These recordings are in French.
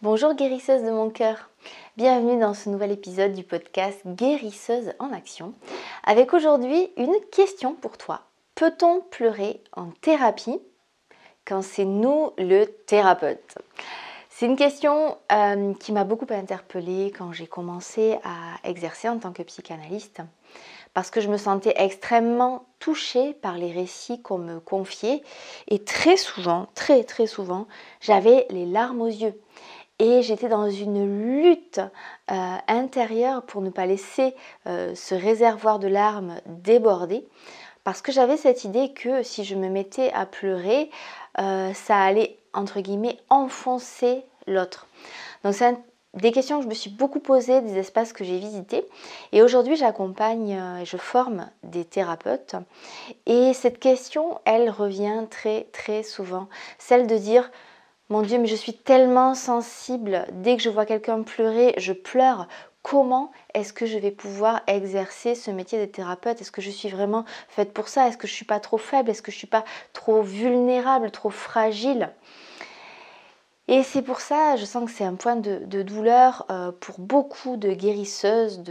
Bonjour guérisseuse de mon cœur. Bienvenue dans ce nouvel épisode du podcast Guérisseuse en action avec aujourd'hui une question pour toi. Peut-on pleurer en thérapie quand c'est nous le thérapeute? C'est une question euh, qui m'a beaucoup interpellée quand j'ai commencé à exercer en tant que psychanalyste parce que je me sentais extrêmement touchée par les récits qu'on me confiait et très souvent, très très souvent, j'avais les larmes aux yeux et j'étais dans une lutte euh, intérieure pour ne pas laisser euh, ce réservoir de larmes déborder parce que j'avais cette idée que si je me mettais à pleurer, euh, ça allait entre guillemets enfoncer l'autre. Donc c'est des questions que je me suis beaucoup posées, des espaces que j'ai visités. Et aujourd'hui, j'accompagne et je forme des thérapeutes. Et cette question, elle revient très très souvent. Celle de dire, mon Dieu, mais je suis tellement sensible. Dès que je vois quelqu'un pleurer, je pleure. Comment est-ce que je vais pouvoir exercer ce métier de thérapeute? Est-ce que je suis vraiment faite pour ça? Est-ce que je ne suis pas trop faible? Est-ce que je ne suis pas trop vulnérable, trop fragile? Et c'est pour ça, je sens que c'est un point de, douleur euh, pour beaucoup de guérisseuses,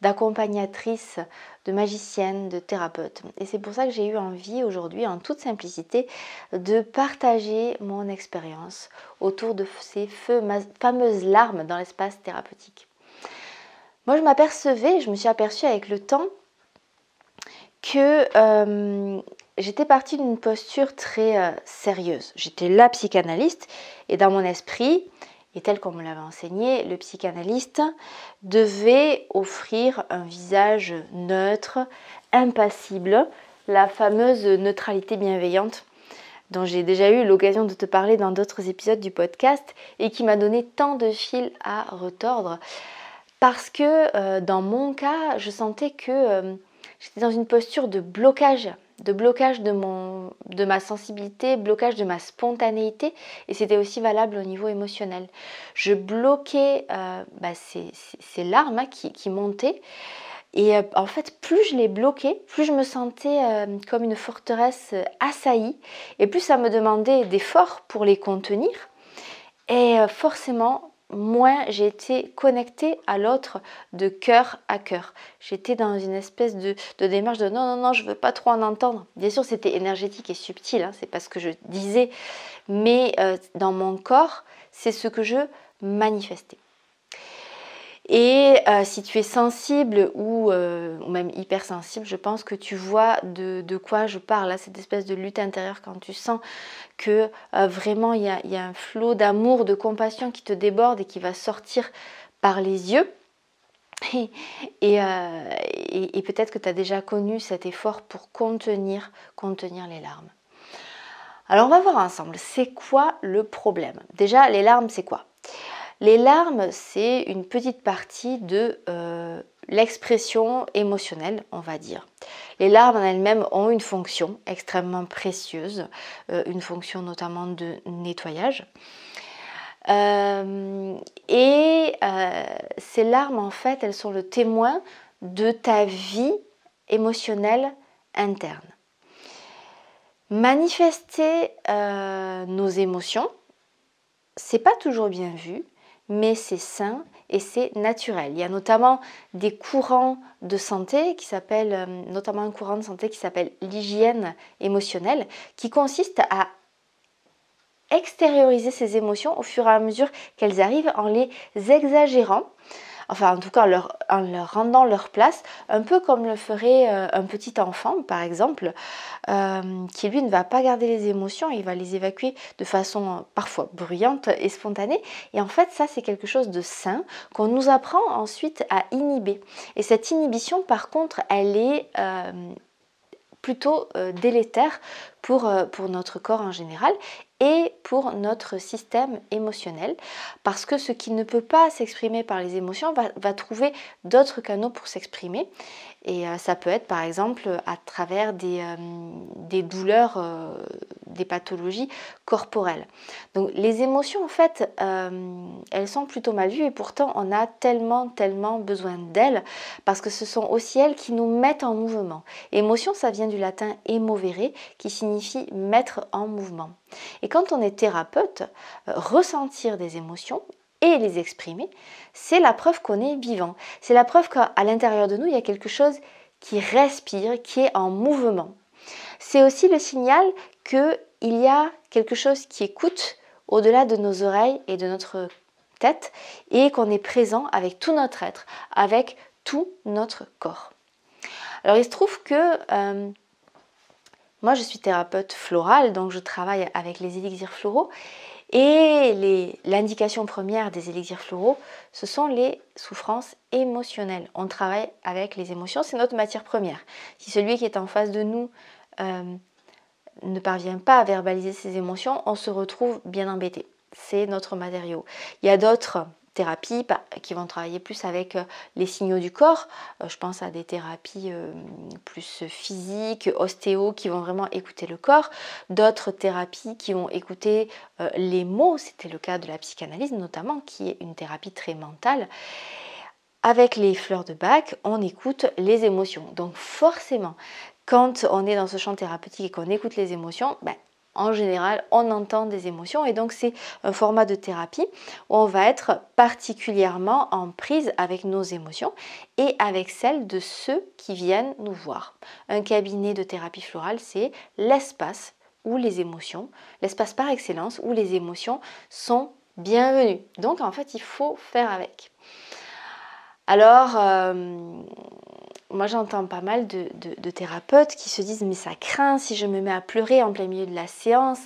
d'accompagnatrices, de, magiciennes, de thérapeutes. Et c'est pour ça que j'ai eu envie aujourd'hui, en toute simplicité, de partager mon expérience autour de ces fameuses larmes dans l'espace thérapeutique. Moi, je m'apercevais, je me suis aperçue avec le temps que euh, j'étais partie d'une posture très euh, sérieuse. J'étais la psychanalyste et dans mon esprit, et tel qu'on me l'avait enseigné, le psychanalyste devait offrir un visage neutre, impassible, la fameuse neutralité bienveillante dont j'ai déjà eu l'occasion de te parler dans d'autres épisodes du podcast et qui m'a donné tant de fils à retordre parce que euh, dans mon cas, je sentais que euh, j'étais dans une posture de blocage de blocage de, ma sensibilité, blocage de ma spontanéité, et c'était aussi valable au niveau émotionnel. Je bloquais euh, bah, ces, larmes hein, qui, montaient, et euh, en fait, plus je les bloquais, plus je me sentais euh, comme une forteresse assaillie, et plus ça me demandait d'efforts pour les contenir. Et forcément, moins j'ai été connectée à l'autre de cœur à cœur. J'étais dans une espèce de, démarche de non, non, non, je veux pas trop en entendre. Bien sûr, c'était énergétique et subtil, hein, c'est pas ce que je disais, mais euh, dans mon corps, c'est ce que je manifestais. Et euh, si tu es sensible euh, ou, même hypersensible, je pense que tu vois de, quoi je parle, cette espèce de lutte intérieure quand tu sens que euh, vraiment il y a, un flot d'amour, de compassion qui te déborde et qui va sortir par les yeux. Et, peut-être que tu as déjà connu cet effort pour contenir, contenir les larmes. Alors on va voir ensemble, c'est quoi le problème? Déjà, les larmes, c'est quoi? Les larmes, c'est une petite partie de euh, l'expression émotionnelle, on va dire. Les larmes en elles-mêmes ont une fonction extrêmement précieuse, euh, une fonction notamment de nettoyage. Euh, et ces larmes, en fait, elles sont le témoin de ta vie émotionnelle interne. Manifester nos émotions, c'est pas toujours bien vu, mais c'est sain et c'est naturel. Il y a notamment des courants de santé qui s'appellent, euh, notamment un courant de santé qui s'appelle l'hygiène émotionnelle, qui consiste à extérioriser ses émotions au fur et à mesure qu'elles arrivent en les exagérant enfin en tout cas en leur, rendant leur place, un peu comme le ferait euh, un petit enfant par exemple, euh, qui lui ne va pas garder les émotions, il va les évacuer de façon euh, parfois bruyante et spontanée. Et en fait ça c'est quelque chose de sain qu'on nous apprend ensuite à inhiber. Et cette inhibition par contre elle est plutôt délétère pour, pour notre corps en général et pour notre système émotionnel. Parce que ce qui ne peut pas s'exprimer par les émotions va, trouver d'autres canaux pour s'exprimer et euh, ça peut être par exemple à travers des, euh, douleurs, euh, des pathologies corporelles. Donc les émotions en fait, elles sont plutôt mal vues et pourtant on a tellement, tellement besoin d'elles parce que ce sont aussi elles qui nous mettent en mouvement. Émotion, ça vient du latin emovere qui signifie mettre en mouvement. Et quand on est thérapeute, ressentir des émotions, et les exprimer, c'est la preuve qu'on est vivant. C'est la preuve qu'à l'intérieur de nous, il y a quelque chose qui respire, qui est en mouvement. C'est aussi le signal qu'il y a quelque chose qui écoute au-delà de nos oreilles et de notre tête et qu'on est présent avec tout notre être, avec tout notre corps. Alors il se trouve que euh, moi je suis thérapeute florale, donc je travaille avec les élixirs floraux et l'indication première des élixirs floraux, ce sont les souffrances émotionnelles. On travaille avec les émotions, c'est notre matière première. Si celui qui est en face de nous euh, ne parvient pas à verbaliser ses émotions, on se retrouve bien embêté. C'est notre matériau. Il y a d'autres thérapies qui vont travailler plus avec euh, les signaux du corps. Euh, je pense à des thérapies euh, plus physiques, ostéo, qui vont vraiment écouter le corps. D'autres thérapies qui vont écouter les mots. C'était le cas de la psychanalyse notamment, qui est une thérapie très mentale. Avec les fleurs de bac, on écoute les émotions. Donc forcément, quand on est dans ce champ thérapeutique et qu'on écoute les émotions, ben, en général, on entend des émotions et donc c'est un format de thérapie où on va être particulièrement en prise avec nos émotions et avec celles de ceux qui viennent nous voir. Un cabinet de thérapie florale, c'est l'espace où les émotions, l'espace par excellence où les émotions sont bienvenues. Donc en fait, il faut faire avec. Alors, euh, moi j'entends pas mal de, thérapeutes qui se disent mais ça craint si je me mets à pleurer en plein milieu de la séance.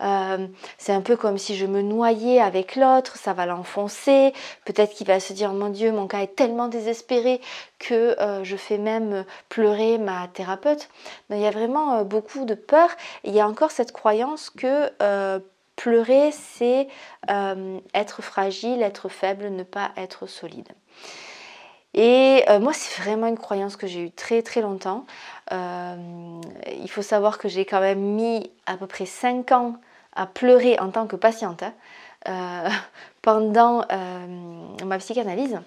Euh, c'est un peu comme si je me noyais avec l'autre, ça va l'enfoncer. Peut-être qu'il va se dire mon Dieu, mon cas est tellement désespéré que euh, je fais même pleurer ma thérapeute. il y a vraiment euh, beaucoup de peur. il y a encore cette croyance que pleurer c'est être fragile, être faible, ne pas être solide. Et euh, moi, c'est vraiment une croyance que j'ai eue très très longtemps. Euh, il faut savoir que j'ai quand même mis à peu près 5 ans à pleurer en tant que patiente. Hein. Euh, pendant euh, ma psychanalyse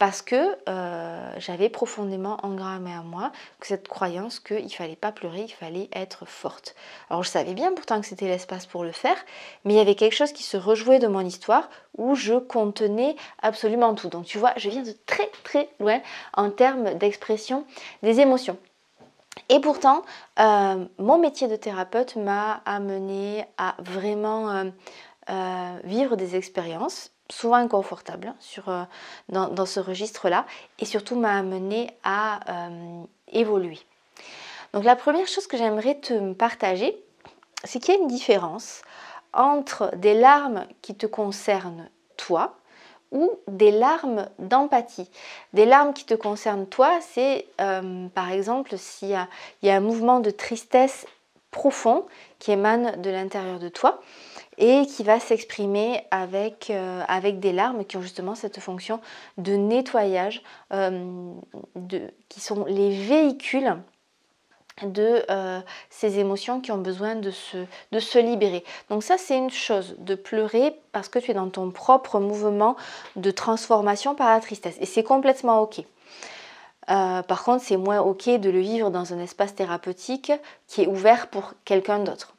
parce que euh, j'avais profondément engrammé à moi cette croyance qu'il ne fallait pas pleurer, il fallait être forte. Alors je savais bien pourtant que c'était l'espace pour le faire, mais il y avait quelque chose qui se rejouait de mon histoire où je contenais absolument tout. Donc tu vois, je viens de très très loin en termes d'expression des émotions. Et pourtant, mon métier de thérapeute m'a amené à vraiment euh, vivre des expériences souvent inconfortables sur, euh, dans, ce registre-là et surtout m'a amené à euh, évoluer. Donc la première chose que j'aimerais te partager, c'est qu'il y a une différence entre des larmes qui te concernent toi ou des larmes d'empathie. Des larmes qui te concernent toi, c'est par exemple s'il y, y a un mouvement de tristesse profond qui émane de l'intérieur de toi et qui va s'exprimer avec, euh, avec des larmes qui ont justement cette fonction de nettoyage, euh, qui sont les véhicules de euh, ces émotions qui ont besoin de se, de se libérer. Donc ça c'est une chose, de pleurer parce que tu es dans ton propre mouvement de transformation par la tristesse. Et c'est complètement ok. par contre, c'est moins ok de le vivre dans un espace thérapeutique qui est ouvert pour quelqu'un d'autre.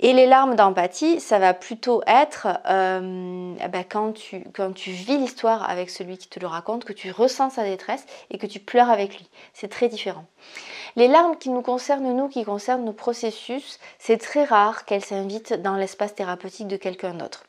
Et les larmes d'empathie, ça va plutôt être euh, ben, quand, tu, quand tu vis l'histoire avec celui qui te le raconte, que tu ressens sa détresse et que tu pleures avec lui. C'est très différent. Les larmes qui nous concernent, nous, qui concernent nos processus, c'est très rare qu'elles s'invitent dans l'espace thérapeutique de quelqu'un d'autre.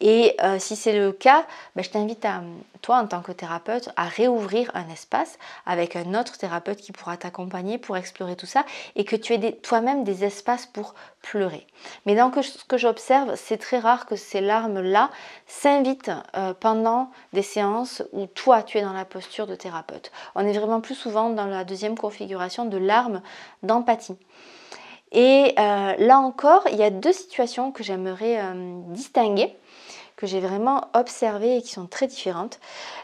Et euh, si c'est le cas, ben, je t'invite à, toi, en tant que thérapeute, à réouvrir un espace avec un autre thérapeute qui pourra t'accompagner pour explorer tout ça et que tu aies toi-même des espaces pour pleurer. Mais dans ce que j'observe, c'est très rare que ces larmes-là s'invitent euh, pendant des séances où toi, tu es dans la posture de thérapeute. On est vraiment plus souvent dans la deuxième configuration de larmes d'empathie. Et euh, là encore, il y a deux situations que j'aimerais euh, distinguer que j'ai vraiment observées et qui sont très différentes.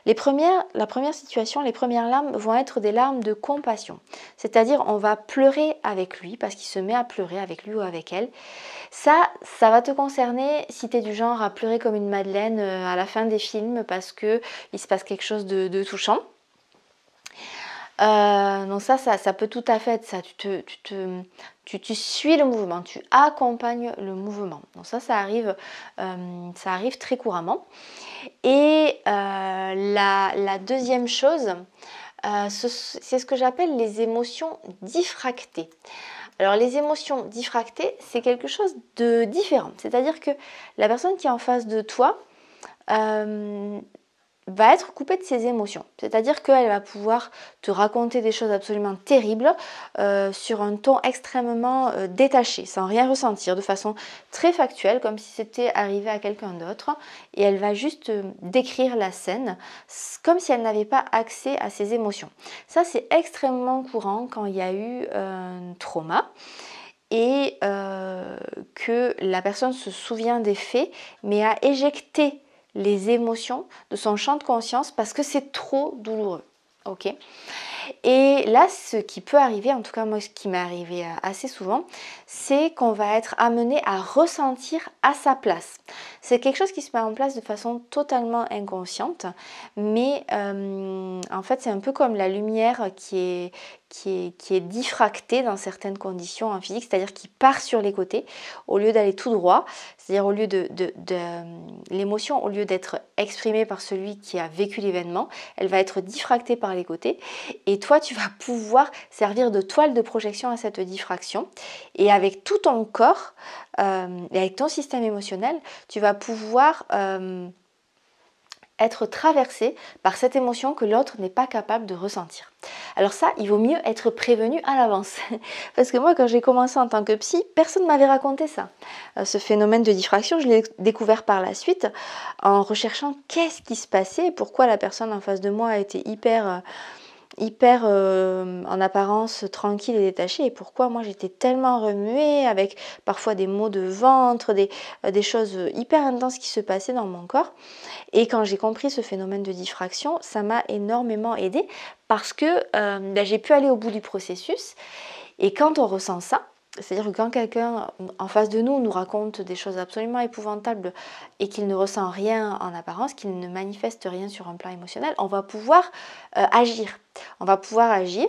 Les premières, la première situation, les premières larmes vont être des larmes de compassion. C'est-à-dire on va pleurer avec lui parce qu'il se met à pleurer avec lui ou avec elle. Ça, ça va te concerner si tu es du genre à pleurer comme une madeleine euh, à la fin des films parce qu'il se passe quelque chose de touchant. Euh, donc ça, ça, peut tout à fait être ça. Tu, te, tu, te, tu, suis le mouvement, tu accompagnes le mouvement. Donc ça, ça arrive, euh, ça arrive très couramment. Et euh, la, deuxième chose, c'est ce que j'appelle les émotions diffractées. Alors les émotions diffractées, c'est quelque chose de différent. C'est-à-dire que la personne qui est en face de toi, va être coupée de ses émotions. C'est-à-dire qu'elle va pouvoir te raconter des choses absolument terribles euh, sur un ton extrêmement euh, détaché, sans rien ressentir, de façon très factuelle, comme si c'était arrivé à quelqu'un d'autre. Et elle va juste euh, décrire la scène comme si elle n'avait pas accès à ses émotions. Ça, c'est extrêmement courant quand il y a eu un trauma et que la personne se souvient des faits, mais a éjecté les émotions de son champ de conscience parce que c'est trop douloureux. Ok? Et là, ce qui peut arriver, en tout cas moi ce qui m'est arrivé euh, assez souvent, c'est qu'on va être amené à ressentir à sa place. C'est quelque chose qui se met en place de façon totalement inconsciente, mais euh, en fait c'est un peu comme la lumière qui est, qui est, diffracté dans certaines conditions en physique, c'est-à-dire qui part sur les côtés au lieu d'aller tout droit, c'est-à-dire au lieu de, l'émotion, au lieu d'être exprimée par celui qui a vécu l'événement, elle va être diffractée par les côtés. Et toi tu vas pouvoir servir de toile de projection à cette diffraction. Et avec tout ton corps euh, et avec ton système émotionnel, tu vas pouvoir euh, être traversé par cette émotion que l'autre n'est pas capable de ressentir. Alors ça, il vaut mieux être prévenu à l'avance. Parce que moi, quand j'ai commencé en tant que psy, personne ne m'avait raconté ça. Euh, ce phénomène de diffraction, je l'ai découvert par la suite en recherchant qu'est-ce qui se passait pourquoi la personne en face de moi a été hyper euh, hyper euh, en apparence tranquille et détachée et pourquoi moi j'étais tellement remuée avec parfois des maux de ventre, des, euh, des, choses hyper intenses qui se passaient dans mon corps. Et quand j'ai compris ce phénomène de diffraction, ça m'a énormément aidé parce que euh, ben, j'ai pu aller au bout du processus. Et quand on ressent ça, c'est-à-dire que quand quelqu'un en face de nous nous raconte des choses absolument épouvantables et qu'il ne ressent rien en apparence, qu'il ne manifeste rien sur un plan émotionnel, on va pouvoir euh, agir. On va pouvoir agir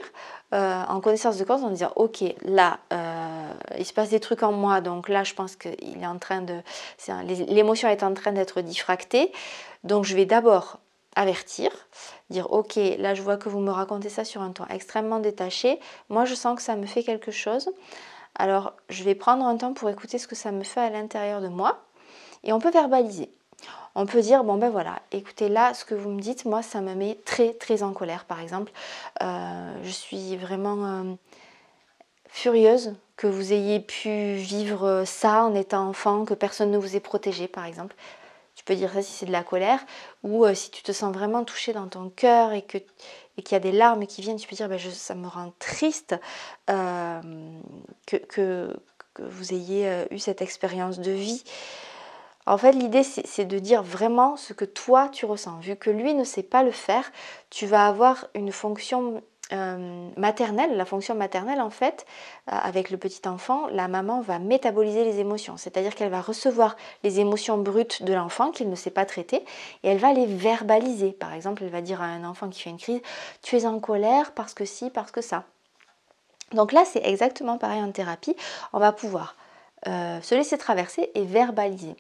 euh, en connaissance de cause en disant ok là euh, il se passe des trucs en moi donc là je pense de l'émotion est en train d'être diffractée donc je vais d'abord avertir, dire ok là je vois que vous me racontez ça sur un ton extrêmement détaché, moi je sens que ça me fait quelque chose. Alors, je vais prendre un temps pour écouter ce que ça me fait à l'intérieur de moi. Et on peut verbaliser. On peut dire, bon ben voilà, écoutez là, ce que vous me dites, moi, ça me met très très en colère, par exemple. Euh, je suis vraiment euh, furieuse que vous ayez pu vivre ça en étant enfant, que personne ne vous ait protégé, par exemple. Tu peux dire ça si c'est de la colère, ou euh, si tu te sens vraiment touché dans ton cœur et que et qu'il y a des larmes qui viennent, tu peux dire bah, ça me rend triste euh, que, vous ayez euh, eu cette expérience de vie. En fait, l'idée, c'est de dire vraiment ce que toi, tu ressens. Vu que lui ne sait pas le faire, tu vas avoir une fonction euh, maternelle, la fonction maternelle en fait, euh, avec le petit enfant, la maman va métaboliser les émotions, c'est-à-dire qu'elle va recevoir les émotions brutes de l'enfant qu'il ne sait pas traiter et elle va les verbaliser. Par exemple, elle va dire à un enfant qui fait une crise, tu es en colère parce que si, parce que ça. Donc là, c'est exactement pareil en thérapie. On va pouvoir euh, se laisser traverser et verbaliser.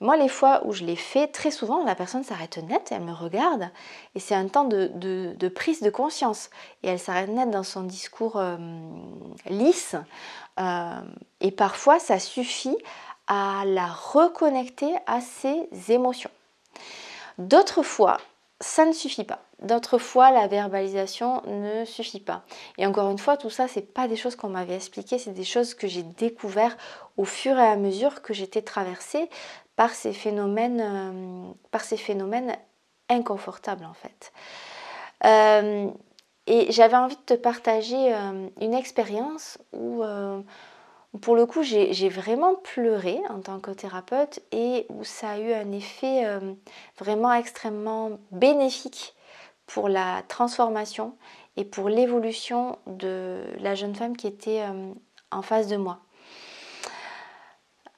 Moi, les fois où je l'ai fait, très souvent, la personne s'arrête net, elle me regarde, et c'est un temps de, prise de conscience. Et elle s'arrête net dans son discours euh, lisse, euh, et parfois, ça suffit à la reconnecter à ses émotions. D'autres fois, ça ne suffit pas. D'autres fois, la verbalisation ne suffit pas. Et encore une fois, tout ça, c'est pas des choses qu'on m'avait expliquées, c'est des choses que j'ai découvertes au fur et à mesure que j'étais traversée par ces phénomènes, euh, par ces phénomènes inconfortables en fait. Euh, et j'avais envie de te partager euh, une expérience où pour le coup, j'ai vraiment pleuré en tant que thérapeute et où ça a eu un effet euh, vraiment extrêmement bénéfique pour la transformation et pour l'évolution de la jeune femme qui était euh, en face de moi.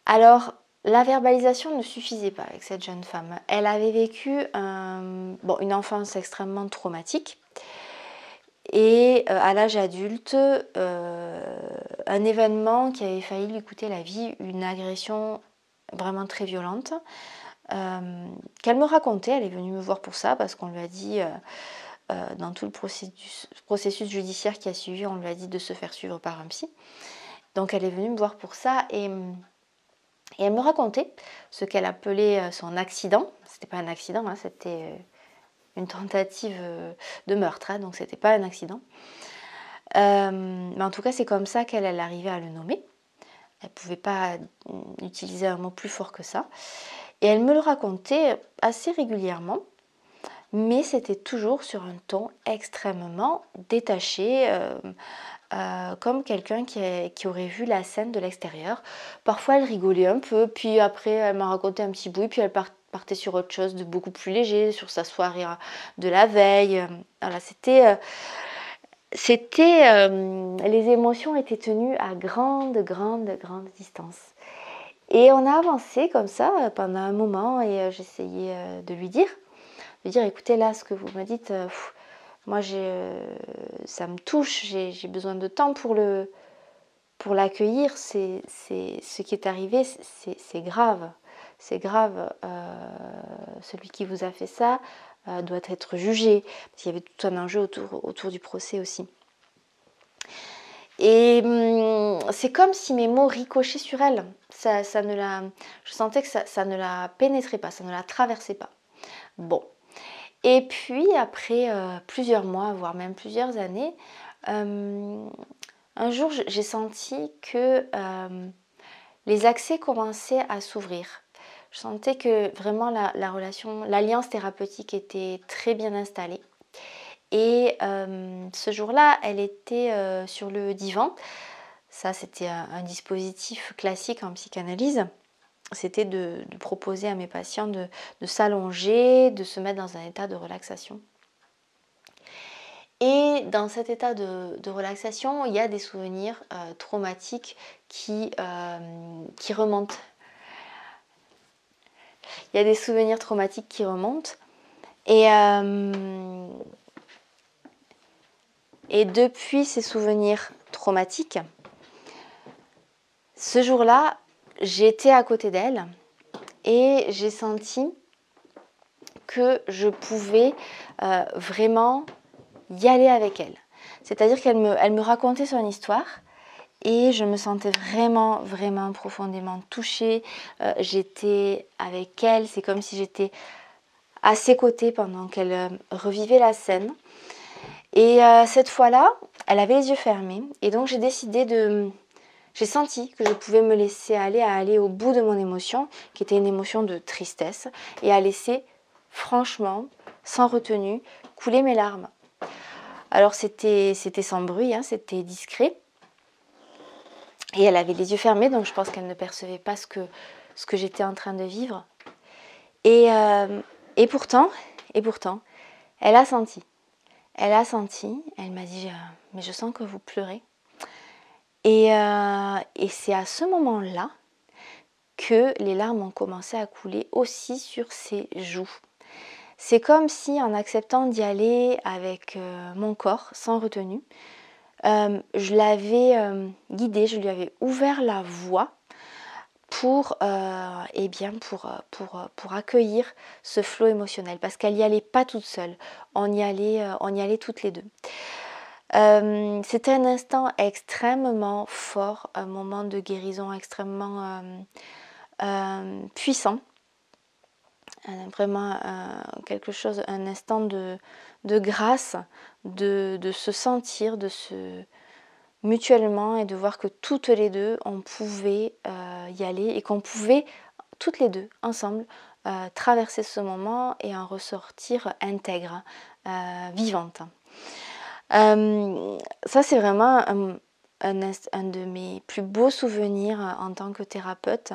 Alors, la verbalisation ne suffisait pas avec cette jeune femme. Elle avait vécu une enfance extrêmement traumatique Et à l'âge adulte, un événement qui avait failli lui coûter la vie, une agression vraiment très violente, qu'elle me racontait, elle est venue me voir pour ça parce qu'on lui a dit dans tout le processus, judiciaire qui a suivi, on lui a dit de se faire suivre par un psy. Donc elle est venue me voir pour ça et elle me racontait ce qu'elle appelait euh, son accident. C'était pas un accident, hein, c'était euh, une tentative euh, de meurtre, hein, donc c'était pas un accident. mais en tout cas, c'est comme ça qu'elle arrivait à le nommer. Elle pouvait pas utiliser un mot plus fort que ça. Et elle me le racontait assez régulièrement, mais c'était toujours sur un ton extrêmement détaché, euh, comme quelqu'un qui, aurait vu la scène de l'extérieur. Parfois, elle rigolait un peu, puis après, elle m'a raconté un petit bout, puis elle partait sur autre chose de beaucoup plus léger, sur sa soirée euh, de la veille. Voilà, c'était. Euh, c'était les émotions étaient tenues à grande, grande, grande distance. Et on a avancé comme ça pendant un moment et j'essayais de lui dire, de dire, écoutez là, ce que vous me dites, moi, euh, ça me touche, j'ai besoin de temps pour le pour l'accueillir. C'est ce qui est arrivé, c'est grave, c'est grave. Euh, celui qui vous a fait ça euh, doit être jugé. Parce qu'il y avait tout un enjeu autour, du procès aussi. Et hum, c'est comme si mes mots ricochaient sur elle. Ça, ne la, je sentais que ça, ne la pénétrait pas, ça ne la traversait pas. Bon, et puis après euh, plusieurs mois, voire même plusieurs années, euh, un jour j'ai senti que euh, les accès commençaient à s'ouvrir. Je sentais que vraiment la, relation, l'alliance thérapeutique était très bien installée. Et ce jour-là, elle était sur le divan. Ça, c'était un dispositif classique en psychanalyse c'était de, proposer à mes patients de, s'allonger, de se mettre dans un état de relaxation. Et dans cet état de, relaxation, il y a des souvenirs euh, traumatiques euh, qui remontent. Il y a des souvenirs traumatiques qui remontent. Et, euh, et depuis ces souvenirs traumatiques, ce jour-là, j'étais à côté d'elle et j'ai senti que je pouvais euh, vraiment y aller avec elle. C'est-à-dire qu'elle me, elle me racontait son histoire et je me sentais vraiment, vraiment profondément touchée. Euh, j'étais avec elle, c'est comme si j'étais à ses côtés pendant qu'elle euh, revivait la scène. Et cette fois-là, elle avait les yeux fermés et donc j'ai décidé de, j'ai senti que je pouvais me laisser aller à aller au bout de mon émotion, qui était une émotion de tristesse, et à laisser franchement, sans retenue, couler mes larmes. Alors c'était sans bruit, hein, c'était discret. Et elle avait les yeux fermés, donc je pense qu'elle ne percevait pas ce que, j'étais en train de vivre. Et, euh, et pourtant, et pourtant, elle a senti. Elle a senti, elle m'a dit, mais je sens que vous pleurez. Euh, et, c'est à ce moment-là que les larmes ont commencé à couler aussi sur ses joues. C'est comme si en acceptant d'y aller avec euh, mon corps, sans retenue, euh, je l'avais guidée, je lui avais ouvert la voie pour, eh bien pour, pour, pour, accueillir ce flot émotionnel. Parce qu'elle n'y allait pas toute seule, on y allait, on y allait toutes les deux. Euh, c'était un instant extrêmement fort, un moment de guérison extrêmement euh, euh, puissant. Vraiment quelque chose, un instant de, grâce, de, se sentir, de se mutuellement et de voir que toutes les deux, on pouvait y aller et qu'on pouvait toutes les deux, ensemble, traverser ce moment et en ressortir intègre, vivante. Euh, ça, c'est vraiment un, de mes plus beaux souvenirs en tant que thérapeute.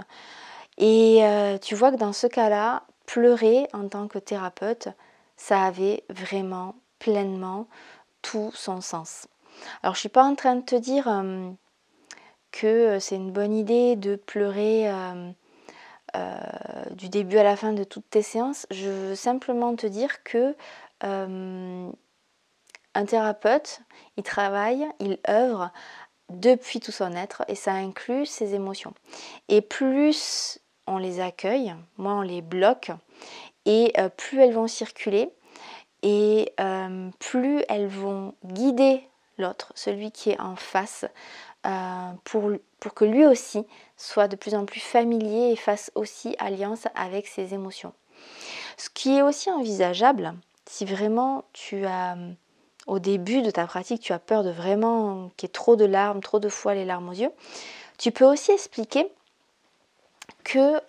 Et euh, tu vois que dans ce cas-là, pleurer en tant que thérapeute, ça avait vraiment pleinement tout son sens. Alors je ne suis pas en train de te dire euh, que c'est une bonne idée de pleurer du début à la fin de toutes tes séances. Je veux simplement te dire que un thérapeute, il travaille, il œuvre depuis tout son être et ça inclut ses émotions. Et plus on les accueille, moins on les bloque et euh, plus elles vont circuler et euh, plus elles vont guider l'autre, celui qui est en face, euh, pour, que lui aussi soit de plus en plus familier et fasse aussi alliance avec ses émotions. Ce qui est aussi envisageable, si vraiment tu as au début de ta pratique, tu as peur de vraiment qu'il y ait trop de larmes, trop de fois les larmes aux yeux, tu peux aussi expliquer que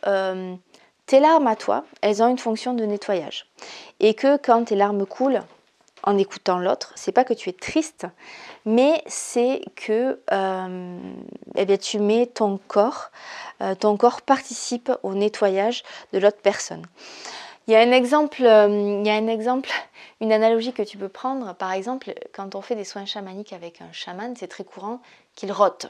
tes larmes à toi, elles ont une fonction de nettoyage. Et que quand tes larmes coulent, en écoutant l'autre, c'est pas que tu es triste, mais c'est que euh, eh tu mets ton corps, euh, ton corps participe au nettoyage de l'autre personne. Il y a un exemple, il y a un exemple une analogie que tu peux prendre, par exemple, quand on fait des soins chamaniques avec un chaman, c'est très courant qu'il rote.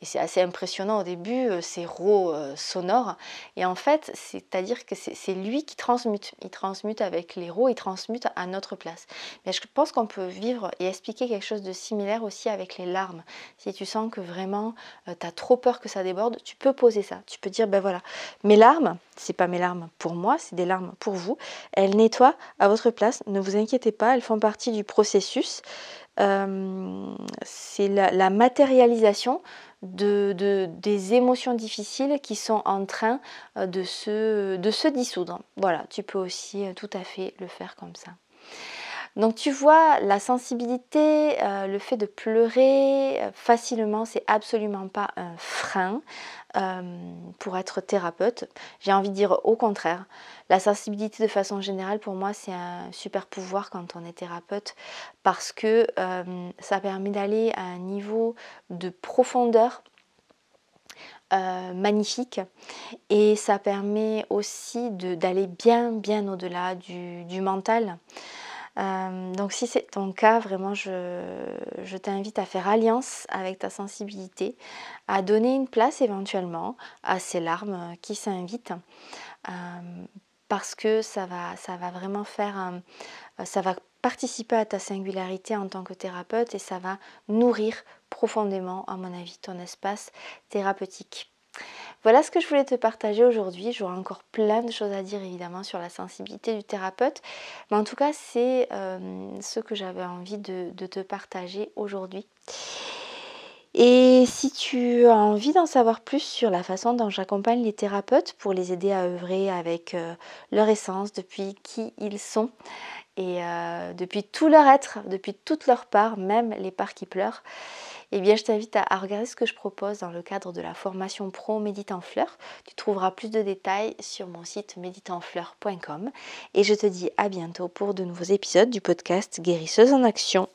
Et c'est assez impressionnant au début, euh, ces rots euh, sonores. Et en fait, c'est-à-dire que c'est lui qui transmute. Il transmute avec les rots, il transmute à notre place. Mais je pense qu'on peut vivre et expliquer quelque chose de similaire aussi avec les larmes. Si tu sens que vraiment euh, tu as trop peur que ça déborde, tu peux poser ça. Tu peux dire, ben voilà, mes larmes, c'est pas mes larmes pour moi, c'est des larmes pour vous. Elles nettoient à votre place. Ne vous inquiétez pas, elles font partie du processus. Euh, c'est la, matérialisation de, des émotions difficiles qui sont en train euh, de se, dissoudre. Voilà, tu peux aussi euh, tout à fait le faire comme ça. Donc tu vois, la sensibilité, le fait de pleurer facilement, c'est absolument pas un frein pour être thérapeute. J'ai envie de dire au contraire. La sensibilité de façon générale, pour moi, c'est un super pouvoir quand on est thérapeute parce que euh, ça permet d'aller à un niveau de profondeur euh, magnifique et ça permet aussi d'aller bien bien au-delà du, mental. Euh, donc si c'est ton cas, vraiment, je, t'invite à faire alliance avec ta sensibilité, à donner une place éventuellement à ces larmes qui s'invitent parce que ça va, ça va vraiment faire, euh, ça va participer à ta singularité en tant que thérapeute et ça va nourrir profondément, à mon avis, ton espace thérapeutique. Voilà ce que je voulais te partager aujourd'hui. J'aurai encore plein de choses à dire évidemment sur la sensibilité du thérapeute. Mais en tout cas, c'est euh, ce que j'avais envie de, te partager aujourd'hui. Et si tu as envie d'en savoir plus sur la façon dont j'accompagne les thérapeutes pour les aider à œuvrer avec euh, leur essence, depuis qui ils sont et euh, depuis tout leur être, depuis toute leur part, même les parts qui pleurent, eh bien je t'invite à, regarder ce que je propose dans le cadre de la formation pro Médite en fleurs. Tu trouveras plus de détails sur mon site méditeenfleurs.com et je te dis à bientôt pour de nouveaux épisodes du podcast Guérisseuse en action.